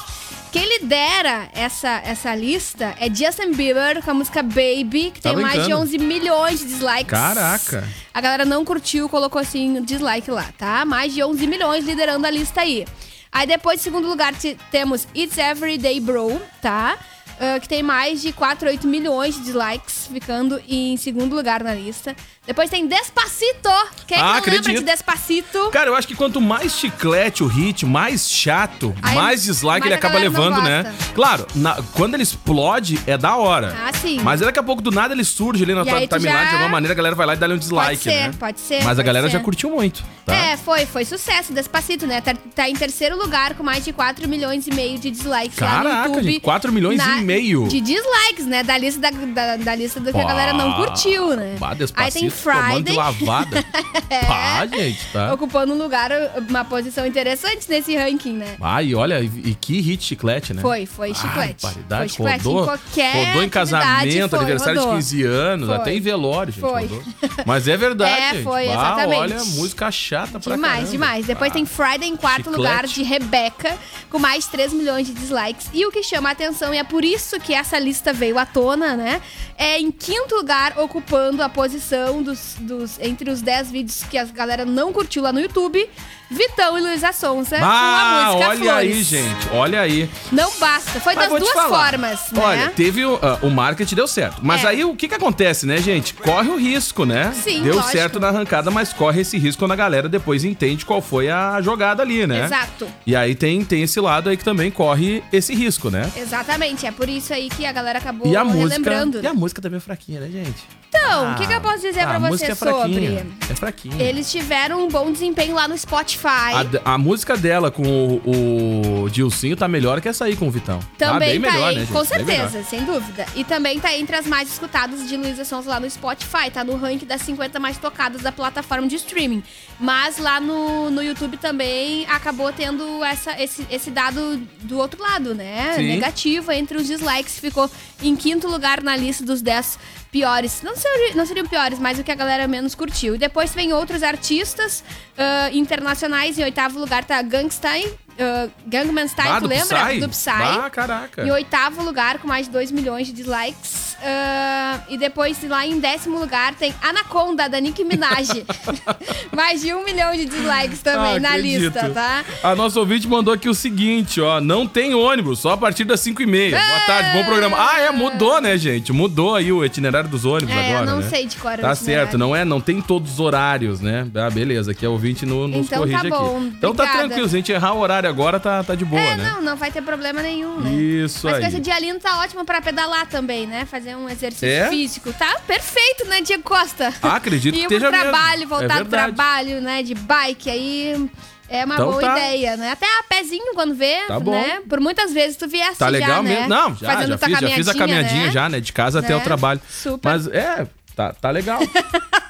Quem lidera essa, essa lista é Justin Bieber com a música Baby, que Tá tem mais de brincando? 11 milhões de dislikes. Caraca. A galera não curtiu, colocou assim dislike lá, tá? Mais de 11 milhões liderando a lista aí. Aí depois, em segundo lugar, te- temos It's Everyday Bro, tá? Ah, que tem mais de 4, 8 milhões de dislikes, ficando em segundo lugar na lista. Depois tem Despacito. Quem é Ah, não lembra acredito. de Despacito? Cara, eu acho que quanto mais chiclete o hit, mais chato, Aí, mais dislike mais ele acaba levando, né? Claro, na- quando ele explode, é da hora. Ah, sim. Mas daqui a pouco, do nada, ele surge ali na tua timeline, já- de alguma maneira, a galera vai lá e dá um dislike, ser, né? pode ser, Mas a pode galera ser. já curtiu muito, tá? É, foi, foi sucesso, Despacito, né? Tá, tá em terceiro lugar com mais de 4 milhões e meio de dislikes lá no Caraca, YouTube. gente, 4 milhões Na- e meio. De dislikes, né? Da lista, da, da, da lista do que a galera não curtiu, né? Bah, Aí tem Friday, lavada. Pá, gente, tá? ocupando um lugar, uma posição interessante nesse ranking, né? Ah, e olha, e, e que hit chiclete, né? Foi, foi chiclete. Ah, paridade, foi chiclete rodou, em qualquer rodou em casamento, foi, aniversário rodou. de 15 anos, Foi. até em velório, gente. Foi. rodou. Mas é verdade, É, gente. foi, Bah, exatamente. olha, música chata pra Demais, caramba. demais. Depois Ah. tem Friday em quarto chiclete. lugar de Rebeca, com mais 3 milhões de dislikes. E o que chama a atenção é a Por isso que essa lista veio à tona, né? É em quinto lugar, ocupando a posição dos, dos entre os 10 vídeos que a galera não curtiu lá no YouTube, Vitão e Luísa Sonza com a Ah, música olha Flores. aí, gente. Olha aí. Não basta. Foi Mas das duas formas, né? Olha, teve o, ah, o marketing deu certo. Mas É. aí o que que acontece, né, gente? Corre o risco, né? Sim, Deu lógico. certo na arrancada, mas corre esse risco quando a galera depois entende qual foi a jogada ali, né? Exato. E aí tem, tem esse lado aí que também corre esse risco, né? Exatamente, é por isso aí que a galera acabou E a música. E a música também é fraquinha, né, gente? Então, o que, que eu posso dizer Ah, pra você é sobre? É fraquinha. Eles tiveram um bom desempenho lá no Spotify. A, a música dela com o, o Dilcinho tá melhor que essa aí com o Vitão. Também ah, bem tá melhor, aí, né, com certeza, sem dúvida. E também tá entre as mais escutadas de Luísa Sonza lá no Spotify, tá no ranking das 50 mais tocadas da plataforma de streaming. Mas lá no, no YouTube também acabou tendo essa, esse, esse dado do outro lado, né? Sim. Negativo entre os dislikes, ficou em quinto lugar na lista dos 10 piores. Não, não seriam piores, mas o que a galera menos curtiu. E depois vem outros artistas ah, internacionais. Em oitavo lugar tá Gangstein, uh, Gangnam Style, Ah, tu do lembra? Psy? Do Psy. Ah, caraca. Em oitavo lugar, com mais de 2 milhões de dislikes. Ah, e depois, lá em décimo lugar, tem Anaconda, da Nicki Minaj. mais de um milhão de dislikes também Ah, na acredito. lista, tá? A nossa ouvinte mandou aqui o seguinte, ó. Não tem ônibus, só a partir das 5 e meia. Boa tarde, bom programa. Ah, é, mudou, né, gente? Mudou aí o itinerário dos ônibus É, agora, eu não né? sei de é o Tá certo, não é? Não tem todos os horários, né? Ah, beleza, aqui a ouvinte no, nos Então corrige tá bom, aqui. Então tá obrigada. tranquilo, se a gente errar o horário agora, tá, tá de boa, é, né? não, não vai ter problema nenhum, né? Isso Mas aí. com esse dia lindo tá ótimo pra pedalar também, né? Fazer um exercício É? físico. Tá perfeito, né, Diego Costa? Ah, acredito que Ir pro esteja mesmo. trabalho, É voltar do verdade. trabalho, né, de bike aí... É uma Então boa tá. ideia, né? Até a pezinho quando vê, Tá bom. né? Por muitas vezes tu viesse Tá já, legal né? mesmo. Não, já, Fazendo já fiz, já fiz a caminhadinha né? já, né? De casa até Né? o trabalho. Super. Mas é, tá, tá legal.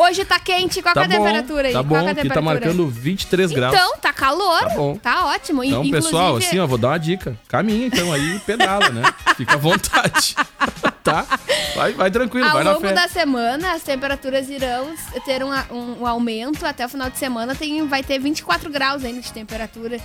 Hoje tá quente, qual tá que é a bom, temperatura aí? Tá qual bom, é a aqui tá marcando 23 graus. Então, tá calor. Tá bom. Tá ótimo. Então, Inclusive, pessoal, assim, ó, vou dar uma dica. Caminha, então, aí pedala, né? Fica à vontade. tá? Vai, vai tranquilo, Ao vai na longo fé. da semana, as temperaturas irão ter um, um- um aumento. Até o final de semana tem, vai ter 24 graus ainda de temperatura.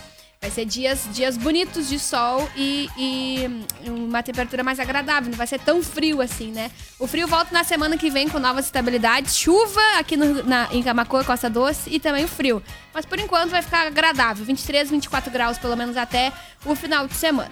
Vai ser dias, dias bonitos de sol e, e uma temperatura mais agradável. Não vai ser tão frio assim, né? O frio volta na semana que vem com novas estabilidades. Chuva aqui no, na, em Camacoa, Costa Doce e também o frio. Mas por enquanto vai ficar agradável. 23, 24 graus pelo menos até o final de semana.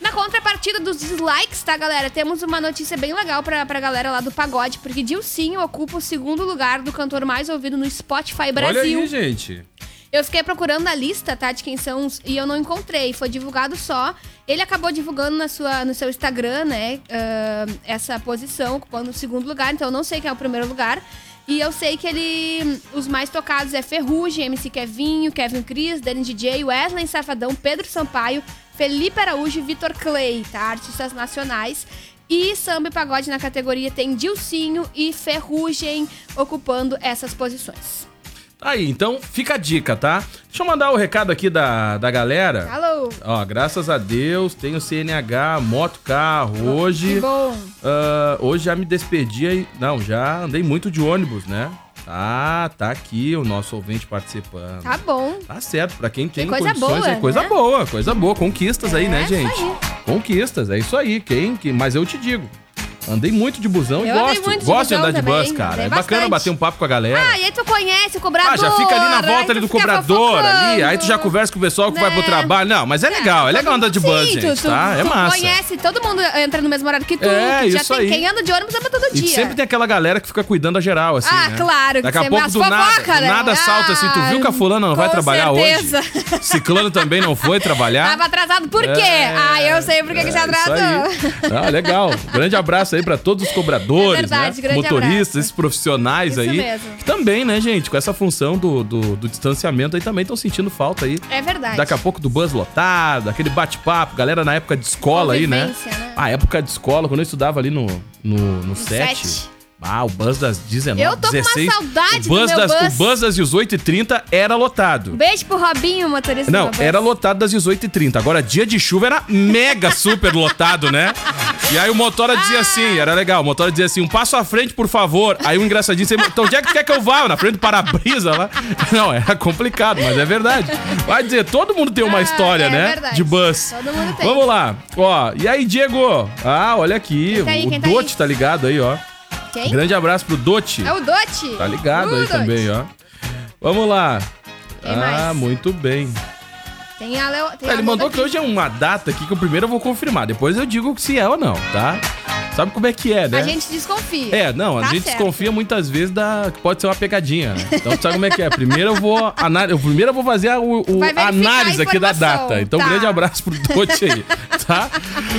Na contrapartida dos dislikes, tá, galera? Temos uma notícia bem legal pra, pra galera lá do pagode, porque Dilcinho ocupa o segundo lugar do cantor mais ouvido no Spotify Brasil. Olha aí, gente. Eu fiquei procurando a lista, tá, de quem são os, e eu não encontrei. Foi divulgado só. Ele acabou divulgando na sua, no seu Instagram, né, ah, essa posição, ocupando o segundo lugar. Então eu não sei quem é o primeiro lugar. E eu sei que ele. Os mais tocados é Ferrugem, MC Kevinho, Kevin Cris, Danny DJ, Wesley Safadão, Pedro Sampaio, Felipe Araújo e Vitor Clay, tá? Artistas nacionais. E samba e pagode na categoria tem Dilcinho e Ferrugem ocupando essas posições. Aí, então fica a dica, tá? Deixa eu mandar o recado aqui da, da galera. Alô! Ó, graças a Deus, tenho CNH, moto, carro. Hoje. Que bom! ah, hoje já me despedi aí. Não, já andei muito de ônibus, né? Ah, tá aqui o nosso ouvinte participando. Tá bom. Tá certo, pra quem tem coisa condições, boa, é coisa né? boa, coisa boa. Conquistas aí, É, né, isso gente? aí. Conquistas, é isso aí. Quem, que, mas eu te digo, andei muito de busão e Eu andei gosto. muito de gosto de busão andar de também, bus, cara. É bacana bastante. bater um papo com a galera. Ah, e aí tu conhece o cobrador. Ah, já fica ali na volta ali do cobrador ali, aí tu já conversa com o pessoal que vai pro Né? trabalho. Não, mas é legal, é legal andar de bus, Sim, gente, tu, tá? Tu, É tu massa. conhece, todo mundo entra no mesmo horário que tu. É, que já isso tem aí. quem anda de ônibus anda todo E dia. sempre tem aquela galera que fica cuidando da geral, assim, Ah, né? claro, que Daqui a pouco do nada, né? nada salta assim, tu viu que a Ah, fulana não vai trabalhar certeza. hoje? Ciclano também não foi trabalhar? Tava atrasado por quê? É, ah, eu sei por que, você é, atrasou. Ah, legal. Grande abraço aí pra todos os cobradores, É verdade, né? Motoristas, abraço. esses profissionais Isso aí. mesmo. Que também, né, gente, com essa função do, do, do distanciamento aí também estão sentindo falta aí. É verdade. Daqui a pouco do bus lotado, aquele bate-papo, galera na época de escola aí, né? Né? A época de escola, quando eu estudava ali no, no, no 7. sete. Ah, o bus das 19, Eu tô com uma 16. saudade o bus do das, bus. O bus das 18h30 era lotado. Beijo pro Robinho, motorista Não, era lotado das 18h30. Agora, dia de chuva era mega super lotado, né? E aí o motora dizia assim, era legal, o motora dizia assim, um passo à frente, por favor. Aí o engraçadinho, você, então onde é que tu quer que eu vá? Na frente do para-brisa lá? Não, era complicado, mas é verdade. Vai dizer, todo mundo tem uma Ah, história, é né? verdade. De bus. Todo mundo tem. Vamos lá. Ó, e aí, Diego? Ah, olha aqui, tá aí? o tá Dote tá ligado aí, ó. Quem? Grande abraço pro Dote. É o Dote. Tá ligado Uh, aí Dote. também, ó. Vamos lá. Quem ah, mais? muito bem. Tem a Leo. Tem Ah, a Ele mandou que hoje é uma data aqui que o primeiro eu vou confirmar. Depois eu digo se é ou não, tá? Sabe como é que é, né? A gente desconfia. É, não, a Tá gente certo. desconfia muitas vezes da que pode ser uma pegadinha, né? Então sabe como é que é. Primeiro eu vou ana- eu primeiro eu vou fazer a, o, o- a análise a aqui da data. Então tá. grande abraço pro Dote aí, tá?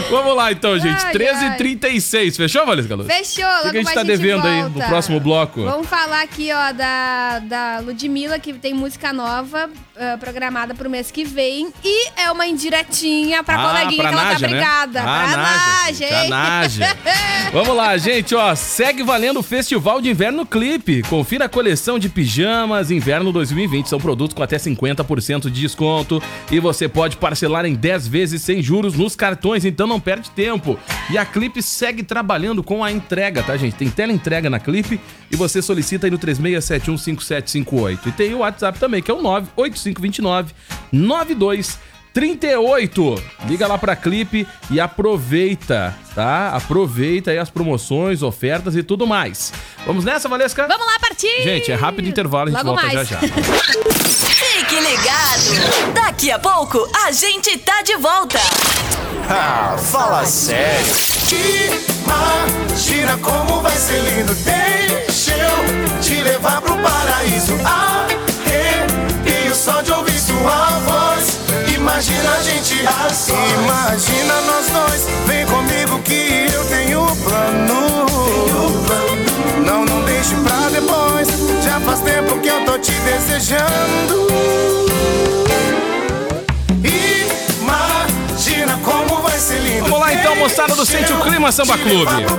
Vamos lá então, gente. Ai, 13h36. Fechou, Valesca Luz? Fechou, O que, que a gente tá devendo aí no volta. próximo bloco? Vamos falar aqui, ó, da, da Ludmilla, que tem música nova ah, programada pro mês que vem. E é uma indiretinha pra Ah, coleguinha pra que ela tá né? brigada. Ah, pra Nádia, Nádia, gente, a hein? Nádia. Vamos lá, gente, ó. Segue valendo o Festival de Inverno Clipe. Confira a coleção de pijamas Inverno 2020. São produtos com até 50% de desconto. E você pode parcelar em 10 vezes sem juros nos cartões, então não perde tempo. E a Clipe segue trabalhando com a entrega, tá, gente? Tem tela entrega na Clipe e você solicita aí no 36715758. E tem o WhatsApp também, que é o 98529 92 38. Liga lá pra Clipe e aproveita, tá? Aproveita aí as promoções, ofertas e tudo mais. Vamos nessa, Valesca? Vamos lá partir! Gente, é rápido intervalo, a gente Logo volta mais. já já. Fique ligado. Daqui a pouco a gente tá de volta. Ah, fala sério. Imagina como vai ser lindo. Deixa eu te levar pro paraíso. Só de ouvir sua voz. Imagina a gente assim. Imagina nós dois. Vem comigo que eu tenho plano. Não, não deixe pra depois. Já faz tempo que eu tô te desejando. Vamos lá então, moçada do Sente o Clima Samba Clube. Pelota!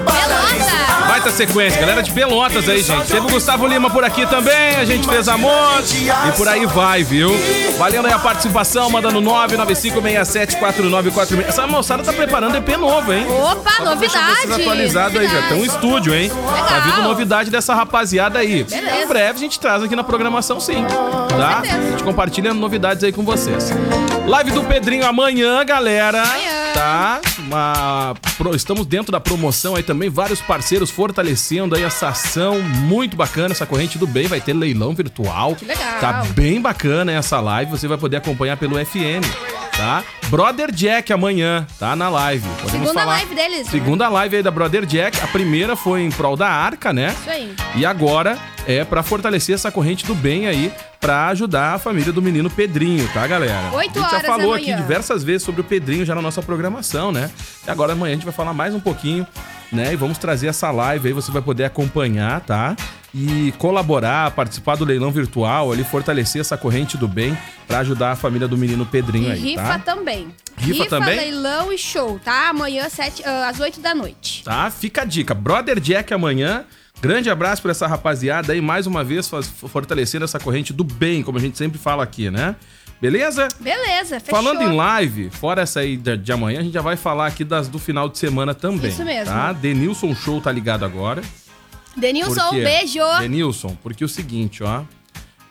Baita sequência, galera de Pelotas aí, gente. Teve o Gustavo Lima por aqui também, a gente fez amor e por aí vai, viu? Valendo aí a participação, mandando 995674946. Essa moçada tá preparando EP novo, hein? Opa, novidade! vocês atualizados aí, já tem um estúdio, hein? Tá vindo novidade dessa rapaziada aí. Beleza. Em breve a gente traz aqui na programação, sim. Tá? A gente compartilha novidades aí com vocês. Live do Pedrinho amanhã, galera. Amanhã. Tá? Uma... Estamos dentro da promoção aí também, vários parceiros fortalecendo aí essa ação muito bacana, essa corrente do bem, vai ter leilão virtual. Que legal. Tá bem bacana essa live, você vai poder acompanhar pelo FM, tá? Brother Jack amanhã, tá na live. Podemos Segunda falar. live deles. né? Segunda live aí da Brother Jack. A primeira foi em prol da Arca, né? Isso aí. E agora é pra fortalecer essa corrente do bem aí, pra ajudar a família do menino Pedrinho, tá, galera? Oito a gente já horas falou aqui diversas vezes sobre o Pedrinho já na nossa programação, né? E agora amanhã a gente vai falar mais um pouquinho, né? E vamos trazer essa live aí, você vai poder acompanhar, tá? E colaborar, participar do leilão virtual, ali fortalecer essa corrente do bem pra ajudar a família do menino Pedrinho E aí, rifa tá? também. Rifa também? leilão e show, tá? Amanhã, sete, ah, às 8 da noite. Tá? Fica a dica. Brother Jack amanhã. Grande abraço pra essa rapaziada aí, mais uma vez fortalecendo essa corrente do bem, como a gente sempre fala aqui, né? Beleza? Beleza, fechou. Falando em live, fora essa aí de, de amanhã, a gente já vai falar aqui das do final de semana também. Isso mesmo. Tá? Denilson Show tá ligado agora. Denilson, quê? beijo. Denilson, porque é o seguinte, ó.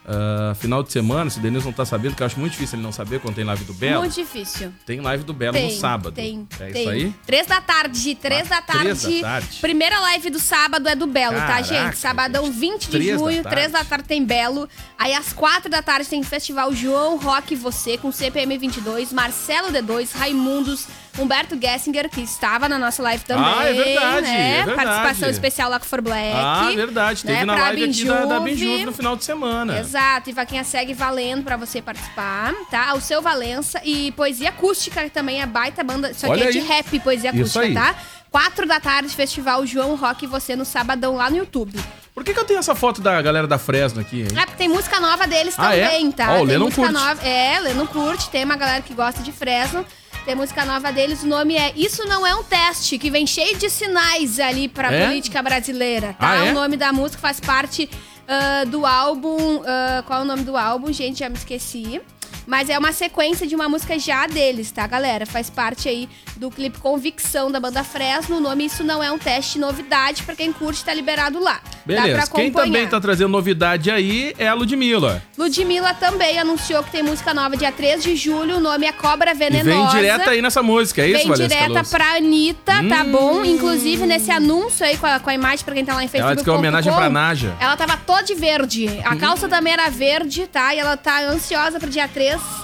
Ah, final de semana, se o Denilson tá sabendo, que eu acho muito difícil ele não saber quando tem live do Belo. Muito difícil. Tem live do Belo Tem, no sábado. Tem, É tem. isso aí? Três da tarde, três Ah, da tarde. três da tarde. Primeira live do sábado é do Belo, tá, Caraca, gente? Sabadão 20 de da junho, três da tarde tem Belo. Aí às quatro da tarde tem Festival João Rock e Você, com CPM 22, Marcelo D2, Raimundos, Humberto Gessinger, que estava na nossa live também. Ah, é verdade, né? é verdade. Participação especial lá com For Black. Ah, verdade. Teve né? na Pra live aqui da, da Benjuve. No final de semana. Exato, e Vaquinha segue valendo pra você participar, tá? O seu Valença e Poesia Acústica, que também é baita banda. Isso aqui Olha é de aí. rap, Poesia Acústica, tá? Quatro da tarde, Festival João Rock e você no sabadão lá no YouTube. Por que, que eu tenho essa foto da galera da Fresno aqui, hein? É, porque tem música nova deles Ah, é? também, tá? Ó, o tem Lennon música curte. nova. É, Lennon curte, tem uma galera que gosta de Fresno. Tem música nova deles, o nome é Isso Não É Um Teste, que vem cheio de sinais ali pra É? política brasileira, tá? Ah, é? O nome da música faz parte ah, do álbum. ah, qual é o nome do álbum? Gente, já me esqueci. Mas é uma sequência de uma música já deles, tá, galera? Faz parte aí do clipe Convicção da banda Fresno. O nome Isso Não É Um Teste Novidade, pra quem curte, tá liberado lá. Dá pra Beleza. Quem também tá trazendo novidade aí é a Ludmilla. Ludmilla também anunciou que tem música nova dia 3 de julho. O nome é Cobra E Venenosa. vem direto aí nessa música, é isso, Vem Valesca direta Luz? pra Anitta, tá Hum. bom? Inclusive, nesse anúncio aí com a, com a imagem pra quem tá lá em Facebook. Ela disse que é uma homenagem pra Naja. Ela tava toda de verde. A calça também era verde, tá? E ela tá ansiosa pro dia 3. E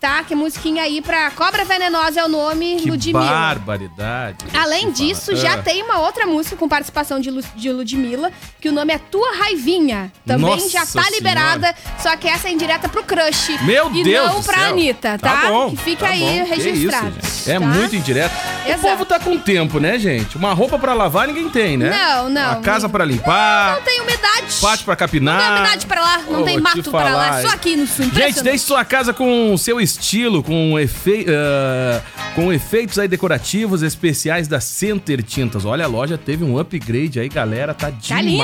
Tá? Que musiquinha aí pra Cobra Venenosa é o nome Que Ludmilla. barbaridade. Além Se fala. disso, já Ah. tem uma outra música com participação de, Lu, de Ludmilla, que o nome é Tua Raivinha. Também Nossa já tá Senhora. liberada, só que essa é indireta pro crush. Meu e Deus não do pra céu. Anitta, tá? Tá bom, que fique tá aí bom. Registrado. isso. É tá? muito indireto. Exato. O povo tá com tempo, né, gente? Uma roupa pra lavar ninguém tem, né? Não, não. A casa pra limpar, Não tem umidade. pátio pra capinar. Não tem umidade pra lá, não Ô, tem mato pra lá, só aqui no sul. Gente, deixe sua casa com seu estilo, com, efe... ah, com efeitos aí decorativos especiais da Center Tintas. Olha, a loja teve um upgrade aí, galera. Tá Tá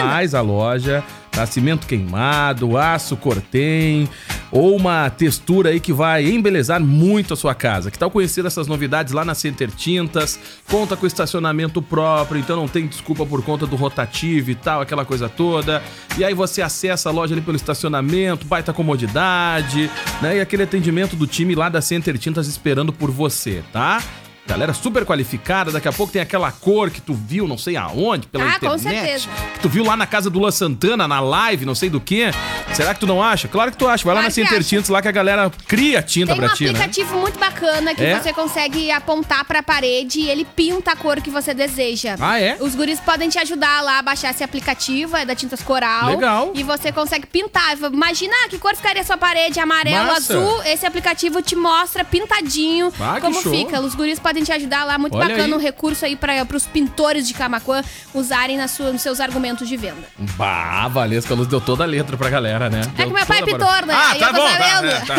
demais a loja. Tá cimento queimado, aço cortem, ou uma textura aí que vai embelezar muito a sua casa. Que tal conhecer essas novidades lá na Center Tintas? Conta com estacionamento próprio, então não tem desculpa por conta do rotativo e tal, aquela coisa toda. E aí você acessa a loja ali pelo estacionamento, baita comodidade, né? E aquele atendimento do time lá da Center Tintas esperando por você, tá? Galera super qualificada, daqui a pouco tem aquela cor que tu viu, não sei aonde, pela Ah, com internet. certeza. Que tu viu lá na casa do Lua Santana, na live, não sei do que. Será que tu não acha? Claro que tu acha. Vai lá Claro na que Center. Tintas lá que a galera cria tinta Tem um pra ti, né? aplicativo muito bacana que É? você consegue apontar pra parede e ele pinta a cor que você deseja. Ah, é? Os guris podem te ajudar lá a baixar esse aplicativo, é da Tintas Coral. Legal. E você consegue pintar. Imagina que cor ficaria a sua parede, amarelo, Massa. azul. Esse aplicativo te mostra pintadinho Ah, como show. fica. Os guris podem te ajudar lá, muito Olha bacana aí. um recurso aí para os pintores de Camacuã usarem na sua, nos seus argumentos de venda. Bah, a Valesca Luz deu toda a letra pra galera, né? É que meu pai é pintor, né? Ah, Aí tá bom. Tá, é, tá.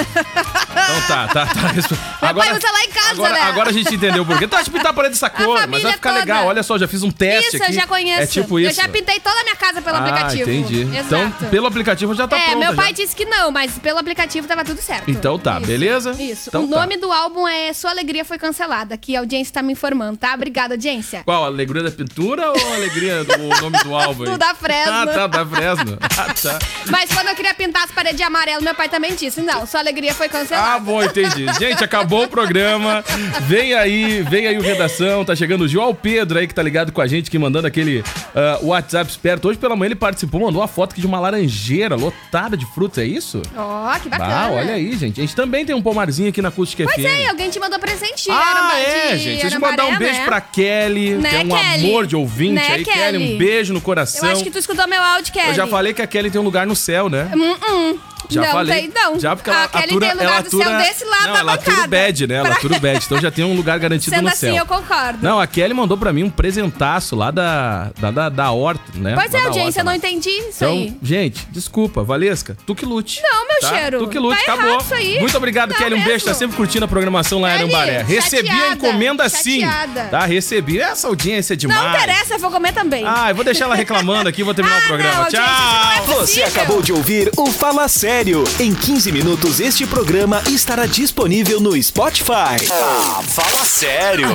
Então tá, tá, tá. Meu pai usa lá em casa, agora, né? agora a gente entendeu por quê. Tu acha que pintar a parede dessa cor, mas vai ficar toda. legal. Olha só, já fiz um teste Isso, aqui. eu já conheço. É tipo isso. Eu já pintei toda a minha casa pelo ah, aplicativo. entendi. Exato. Então, pelo aplicativo já tá é, pronto. meu pai já. disse que não, mas pelo aplicativo tava tudo certo. Então tá, Isso, beleza? Isso. Então o tá. nome do álbum é Sua Alegria Foi Cancelada, que a audiência tá me informando, tá? Obrigada, audiência. Qual? A alegria da pintura ou a alegria do nome do álbum? aí? Do da Fresno. Ah, tá, da Fresno. Ah, tá. Mas quando eu queria pintar as paredes de amarelo, meu pai também disse, não, Sua Alegria Foi Ah, Cancelada. bom, entendi. Gente, acabou o programa. Vem aí, vem aí o Redação. Tá chegando o João Pedro aí que tá ligado com a gente, que mandando aquele ah, WhatsApp esperto. Hoje pela manhã ele participou, mandou uma foto aqui de uma laranjeira lotada de frutas, é isso? Ó, que bacana. Ah, olha aí, gente. A gente também tem um pomarzinho aqui na Acústica Pois FM. é, alguém te mandou presente. Ah, era é, gente. Deixa eu mandar um beijo né? pra Kelly, Né, que é um Kelly? amor de ouvinte Né, aí. Kelly, Kelly? um beijo no Eu coração. acho que tu escutou meu áudio, Kelly. Eu já falei que a Kelly tem um lugar no céu, né? Hum, hum. Já não falei. tem, não. Já porque ela a Kelly atura, tem lugar ela do céu desse lado não, da ela bancada. o bad, né? Ela atura o bad. Então já tem um lugar garantido Sendo no assim, céu. eu concordo. Não, a Kelly mandou pra mim um presentaço lá da, da, da, da horta, né? Pois Lá é, audiência, eu não entendi isso Então, aí. gente, desculpa, Valesca, tu que lute. Não, meu tá? cheiro. Tu que lute, Tá acabou. isso aí. Muito obrigado, Não Kelly. Um beijo, tá mesmo. sempre curtindo a programação lá em Arambaré. Recebi a chateada, encomenda sim. chateada. Tá, recebi. Essa audiência é demais. Não interessa, eu vou comer também. Ah, eu vou deixar ela reclamando aqui, vou terminar Ah, o programa. é Tchau! possível. Você acabou de ouvir o Fala Sério. Em 15 minutos, este programa estará disponível no Spotify. Ah, fala sério.